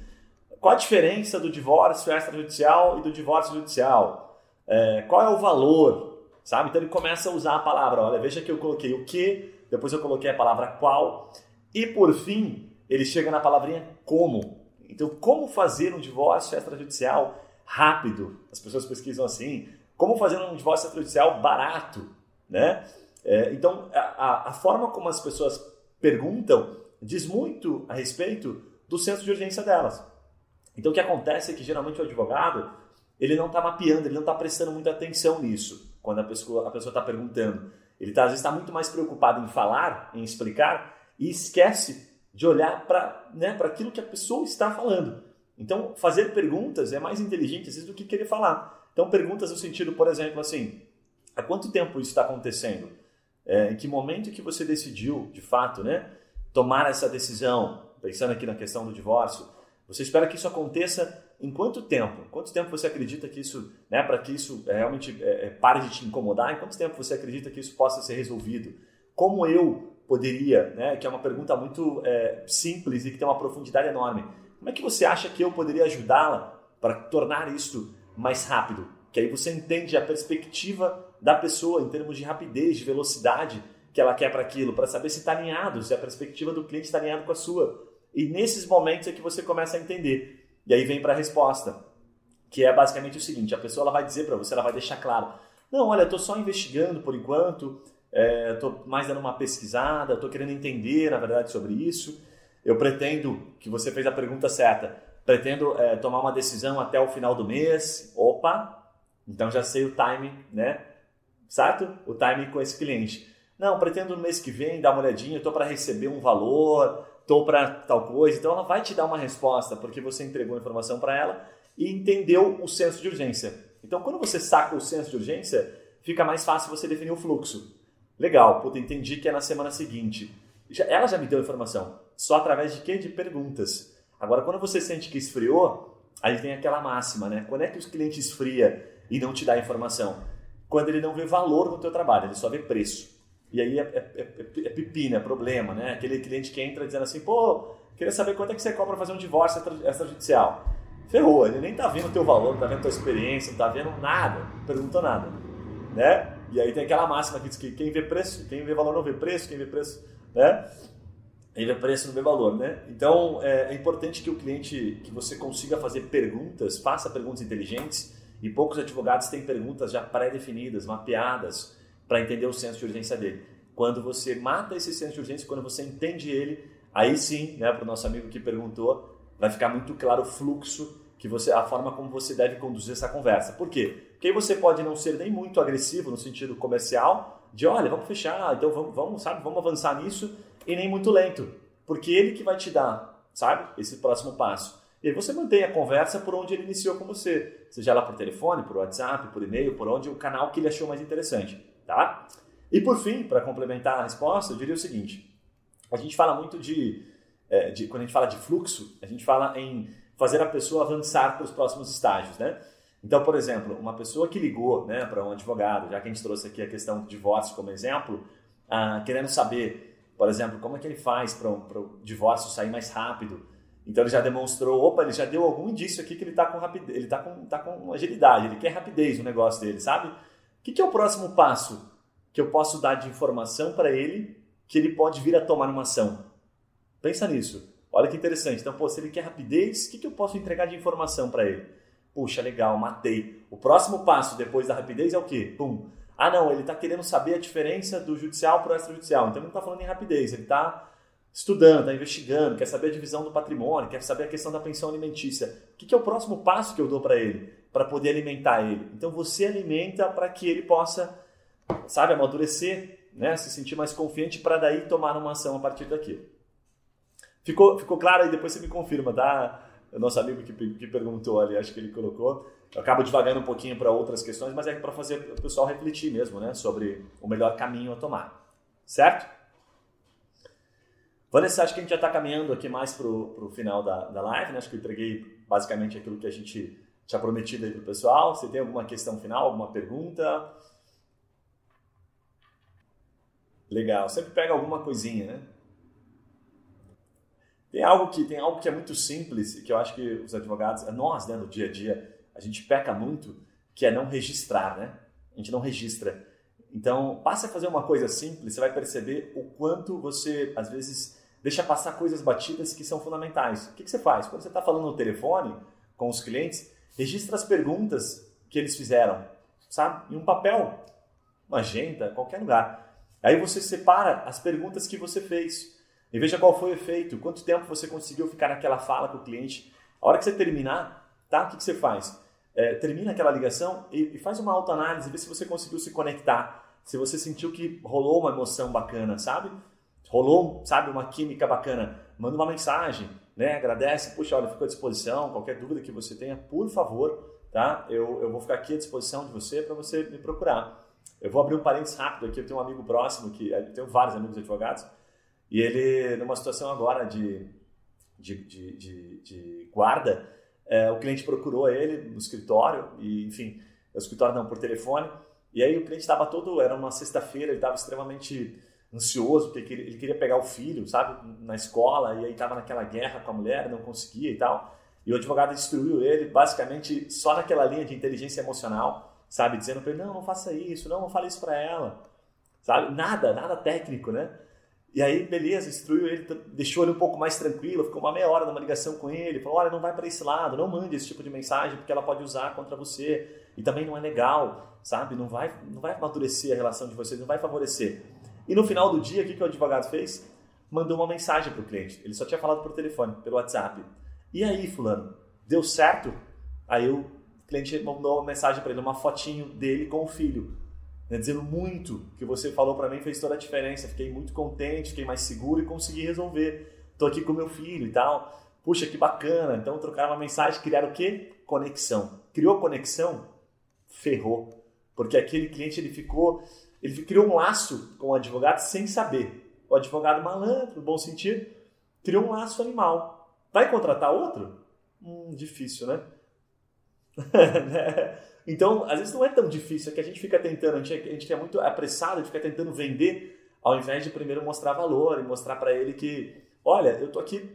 qual a diferença do divórcio extrajudicial e do divórcio judicial? É, qual é o valor? Sabe? Então ele começa a usar a palavra. Olha, veja que eu coloquei o que, depois eu coloquei a palavra qual, e por fim ele chega na palavrinha como. Então, como fazer um divórcio extrajudicial rápido? As pessoas pesquisam assim. Como fazer um divórcio extrajudicial barato? Né? É, então, a, a, forma como as pessoas perguntam diz muito a respeito do senso de urgência delas. Então, o que acontece é que geralmente o advogado ele não está mapeando, ele não está prestando muita atenção nisso quando a pessoa a está perguntando. Ele tá, às vezes está muito mais preocupado em falar, em explicar e esquece de olhar para né, aquilo que a pessoa está falando. Então, fazer perguntas é mais inteligente às vezes do que querer falar. Então, perguntas no sentido, por exemplo, assim, há quanto tempo isso está acontecendo? É, em que momento que você decidiu, de fato, né, tomar essa decisão? Pensando aqui na questão do divórcio, você espera que isso aconteça em quanto tempo? Quanto tempo você acredita que isso, né, para que isso é, realmente é, é, pare de te incomodar? Em quanto tempo você acredita que isso possa ser resolvido? Como eu poderia, né, que é uma pergunta muito é, simples e que tem uma profundidade enorme. Como é que você acha que eu poderia ajudá-la para tornar isso mais rápido? Que aí você entende a perspectiva da pessoa em termos de rapidez, de velocidade que ela quer para aquilo, para saber se está alinhado, se a perspectiva do cliente está alinhada com a sua. E nesses momentos é que você começa a entender. E aí vem para a resposta, que é basicamente o seguinte: a pessoa ela vai dizer para você, ela vai deixar claro, não, olha, estou só investigando por enquanto, estou é, mais dando uma pesquisada, estou querendo entender, na verdade, sobre isso. Eu pretendo, que você fez a pergunta certa, pretendo é, tomar uma decisão até o final do mês. Opa, então já sei o time, né? Certo? O time com esse cliente. Não, pretendo no mês que vem dar uma olhadinha, estou para receber um valor, estou para tal coisa. Então ela vai te dar uma resposta porque você entregou a informação para ela e entendeu o senso de urgência. Então quando você saca o senso de urgência, fica mais fácil você definir o fluxo. Legal, puta, entendi que é na semana seguinte. Ela já me deu a informação. Só através de quê? De perguntas. Agora, quando você sente que esfriou, aí tem aquela máxima, né? Quando é que o cliente esfria e não te dá informação? Quando ele não vê valor no teu trabalho, ele só vê preço. E aí é, é, é, é é problema, né? Aquele cliente que entra dizendo assim, pô, queria saber quanto é que você cobra fazer um divórcio extrajudicial. Ferrou, ele nem tá vendo o teu valor, não tá vendo a tua experiência, não tá vendo nada, não perguntou nada, né? E aí tem aquela máxima que diz que quem vê preço, quem vê valor não vê preço, quem vê preço, né? Quem vê preço não vê valor, né? Então é, é importante que o cliente, que você consiga fazer perguntas, faça perguntas inteligentes. E poucos advogados têm perguntas já pré-definidas, mapeadas, para entender o senso de urgência dele. Quando você mata esse senso de urgência, quando você entende ele, aí sim, né, para o nosso amigo que perguntou, vai ficar muito claro o fluxo que você, a forma como você deve conduzir essa conversa. Por quê? Porque você pode não ser nem muito agressivo no sentido comercial, de olha, vamos fechar, então vamos, vamos, sabe, vamos avançar nisso, e nem muito lento, porque ele que vai te dar, sabe, esse próximo passo. E você mantém a conversa por onde ele iniciou com você, seja lá por telefone, por WhatsApp, por e-mail, por onde o canal que ele achou mais interessante, tá? E por fim, para complementar a resposta, eu diria o seguinte: a gente fala muito de, é, de quando a gente fala de fluxo, a gente fala em fazer a pessoa avançar para os próximos estágios, né? Então, por exemplo, uma pessoa que ligou né, para um advogado, já que a gente trouxe aqui a questão do divórcio como exemplo, ah, querendo saber, por exemplo, como é que ele faz para o divórcio sair mais rápido. Então ele já demonstrou, opa, ele já deu algum indício aqui que ele está com rapidez, ele está com, tá com agilidade, ele quer rapidez no negócio dele, sabe? O que, que é o próximo passo que eu posso dar de informação para ele que ele pode vir a tomar uma ação? Pensa nisso. Olha que interessante. Então, pô, se ele quer rapidez, o que, que eu posso entregar de informação para ele? Puxa, legal, matei. O próximo passo depois da rapidez é o quê? Pum. Ah, não, ele está querendo saber a diferença do judicial para o extrajudicial. Então ele não está falando em rapidez, ele está estudando, está investigando, quer saber a divisão do patrimônio, quer saber a questão da pensão alimentícia. O que é o próximo passo que eu dou para ele? Para poder alimentar ele. Então você alimenta para que ele possa, sabe, amadurecer, né? se sentir mais confiante para daí tomar uma ação a partir daquilo. Ficou, ficou claro aí? Depois você me confirma, tá? o nosso amigo que, que perguntou ali, acho que ele colocou. Eu acabo devagando um pouquinho para outras questões, mas é para fazer o pessoal refletir mesmo, né, sobre o melhor caminho a tomar. Certo? Vanessa, acho que a gente já está caminhando aqui mais para o final da, da live, né? Acho que eu entreguei basicamente aquilo que a gente tinha prometido aí para o pessoal. Você tem alguma questão final, alguma pergunta? Legal, sempre pega alguma coisinha, né? Tem algo que tem algo que é muito simples que eu acho que os advogados, nós, né, no dia a dia, a gente peca muito, que é não registrar, né? A gente não registra. Então, passe a fazer uma coisa simples, você vai perceber o quanto você, às vezes, deixa passar coisas batidas que são fundamentais. O que, que você faz? Quando você está falando no telefone com os clientes, registra as perguntas que eles fizeram, sabe? Em um papel, uma agenda, qualquer lugar. Aí você separa as perguntas que você fez e veja qual foi o efeito, quanto tempo você conseguiu ficar naquela fala com o cliente. A hora que você terminar, tá? O que, que você faz? É, termina aquela ligação e, e faz uma autoanálise, vê se você conseguiu se conectar, se você sentiu que rolou uma emoção bacana, sabe? Rolou, sabe, uma química bacana. Manda uma mensagem, né? Agradece, puxa, olha, fico à disposição, qualquer dúvida que você tenha, por favor, tá? Eu, eu vou ficar aqui à disposição de você para você me procurar. Eu vou abrir um parênteses rápido aqui, eu tenho um amigo próximo, que eu tenho vários amigos advogados, e ele, numa situação agora de, de, de, de, de guarda, é, o cliente procurou ele no escritório, e enfim, no escritório não, por telefone, e aí o cliente estava todo, era uma sexta-feira, ele estava extremamente ansioso, porque ele queria pegar o filho, sabe, na escola, e aí estava naquela guerra com a mulher, não conseguia e tal. E o advogado instruiu ele, basicamente, só naquela linha de inteligência emocional, sabe, dizendo para ele, não, não faça isso, não, não fale isso para ela, sabe, nada, nada técnico, né? E aí, beleza, instruiu ele, deixou ele um pouco mais tranquilo, ficou uma meia hora numa ligação com ele, falou, olha, não vai para esse lado, não mande esse tipo de mensagem, porque ela pode usar contra você, e também não é legal, sabe, não vai, não vai amadurecer a relação de vocês, não vai favorecer. E no final do dia, o que, que o advogado fez? Mandou uma mensagem para o cliente. Ele só tinha falado por telefone, pelo WhatsApp. E aí, fulano, deu certo? Aí o cliente mandou uma mensagem para ele, uma fotinho dele com o filho, né, dizendo muito que você falou para mim fez toda a diferença. Fiquei muito contente, fiquei mais seguro e consegui resolver. Estou aqui com meu filho e tal. Puxa, que bacana. Então trocaram uma mensagem, criaram o quê? Conexão. Criou conexão? Ferrou. Porque aquele cliente ele ficou ele criou um laço com o advogado sem saber. O advogado malandro, no bom sentido, criou um laço animal. Vai contratar outro? Hum, difícil, né? então, às vezes não é tão difícil, é que a gente fica tentando, a gente, a gente é muito apressado, a gente fica tentando vender, ao invés de primeiro mostrar valor e mostrar para ele que, olha, eu tô aqui,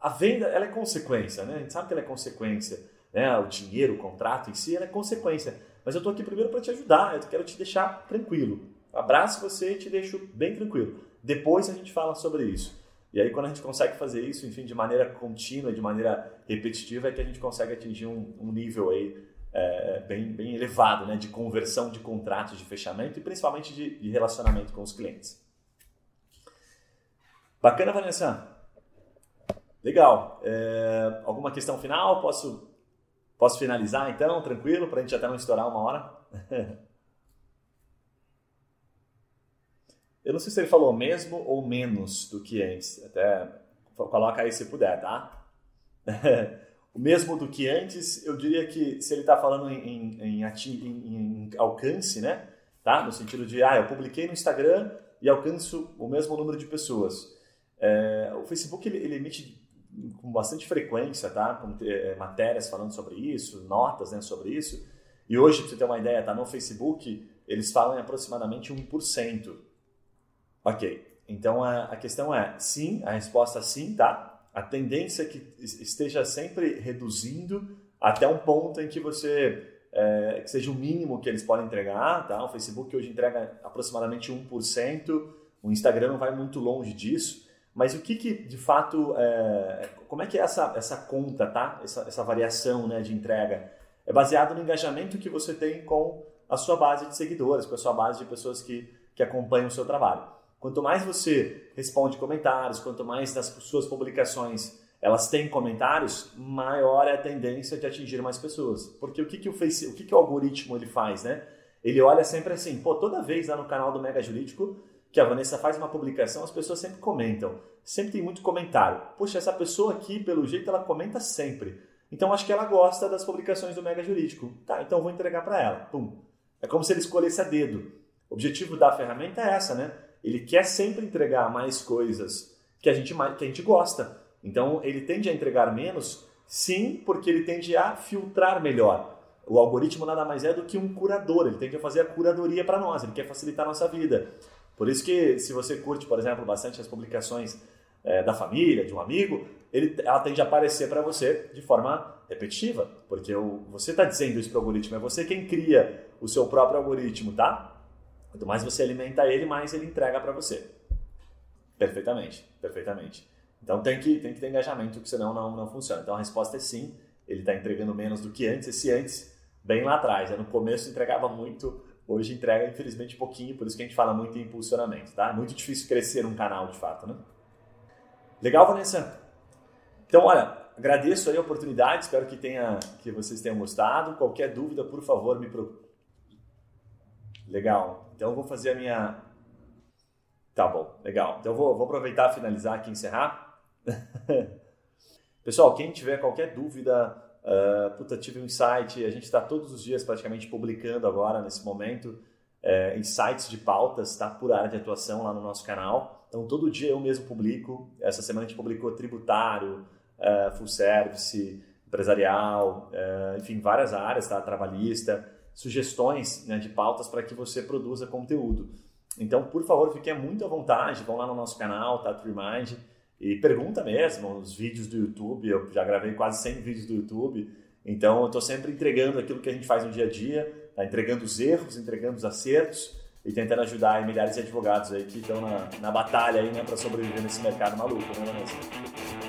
a venda, ela é consequência, né? A gente sabe que ela é consequência, né? O dinheiro, o contrato em si, ela é consequência. Mas eu estou aqui primeiro para te ajudar, eu quero te deixar tranquilo. Abraço você e te deixo bem tranquilo. Depois a gente fala sobre isso. E aí, quando a gente consegue fazer isso, enfim, de maneira contínua, de maneira repetitiva, é que a gente consegue atingir um, um nível aí é, bem, bem elevado né, de conversão de contratos de fechamento e principalmente de, de relacionamento com os clientes. Bacana, Vanessa? Legal. É, alguma questão final? Posso Posso finalizar então, tranquilo, para a gente até não estourar uma hora? Eu não sei se ele falou mesmo ou menos do que antes. Até coloca aí se puder, tá? o mesmo do que antes, eu diria que se ele está falando em, em, em, em, alcance, né? Tá? No sentido de, ah, eu publiquei no Instagram e alcanço o mesmo número de pessoas. É, o Facebook ele, ele emite com bastante frequência, tá? Com é, matérias falando sobre isso, notas né, sobre isso. E hoje, para você ter uma ideia, tá no Facebook, eles falam em aproximadamente 1%. Ok. Então a, a questão é sim, a resposta é sim, tá? A tendência é que esteja sempre reduzindo até um ponto em que você é, que seja o mínimo que eles podem entregar, tá? O Facebook hoje entrega aproximadamente 1%, o Instagram não vai muito longe disso. Mas o que, que de fato, é, como é que é essa, essa conta, tá? Essa, essa variação né, de entrega? É baseado no engajamento que você tem com a sua base de seguidores, com a sua base de pessoas que, que acompanham o seu trabalho. Quanto mais você responde comentários, quanto mais das suas publicações elas têm comentários, maior é a tendência de atingir mais pessoas. Porque o que, que o Face, o que, que o algoritmo ele faz, né? Ele olha sempre assim, pô, toda vez lá no canal do Mega Jurídico que a Vanessa faz uma publicação, as pessoas sempre comentam. Sempre tem muito comentário. Poxa, essa pessoa aqui, pelo jeito, ela comenta sempre. Então acho que ela gosta das publicações do Mega Jurídico. Tá, então vou entregar para ela. Pum. É como se ele escolhesse a dedo. O objetivo da ferramenta é essa, né? Ele quer sempre entregar mais coisas que a gente, que a gente gosta. Então ele tende a entregar menos, sim, porque ele tende a filtrar melhor. O algoritmo nada mais é do que um curador, ele tende a fazer a curadoria para nós, ele quer facilitar a nossa vida. Por isso que se você curte, por exemplo, bastante as publicações é, da família, de um amigo, ele, ela tende a aparecer para você de forma repetitiva, porque o, você está dizendo isso para o algoritmo, é você quem cria o seu próprio algoritmo, tá? Quanto mais você alimenta ele, mais ele entrega para você. Perfeitamente, perfeitamente. Então tem que, tem que ter engajamento, porque senão não, não funciona. Então a resposta é sim, ele está entregando menos do que antes. Esse antes, bem lá atrás, né? no começo entregava muito, Hoje entrega, infelizmente, pouquinho, por isso que a gente fala muito em impulsionamento, tá? É muito difícil crescer um canal, de fato, né? Legal, Vanessa? Então, olha, agradeço aí a oportunidade, espero que, tenha, que vocês tenham gostado. Qualquer dúvida, por favor, me procure. Legal. Então, eu vou fazer a minha... Tá bom, legal. Então, eu vou, vou aproveitar e finalizar aqui, encerrar. Pessoal, quem tiver qualquer dúvida, uh, puta, tive um insight, a gente está todos os dias praticamente publicando agora, nesse momento, é, insights de pautas, tá? Por área de atuação lá no nosso canal. Então, todo dia eu mesmo publico. Essa semana a gente publicou tributário, uh, full service, empresarial, uh, enfim, várias áreas, tá? Trabalhista, sugestões né, de pautas para que você produza conteúdo. Então, por favor, fiquem muito à vontade, vão lá no nosso canal, tá? Remind, e pergunta mesmo, os vídeos do YouTube, eu já gravei quase 100 vídeos do YouTube, então eu estou sempre entregando aquilo que a gente faz no dia a dia, tá? entregando os erros, entregando os acertos e tentando ajudar milhares de advogados aí que estão na, na batalha aí, né, para sobreviver nesse mercado maluco, né, Vanessa?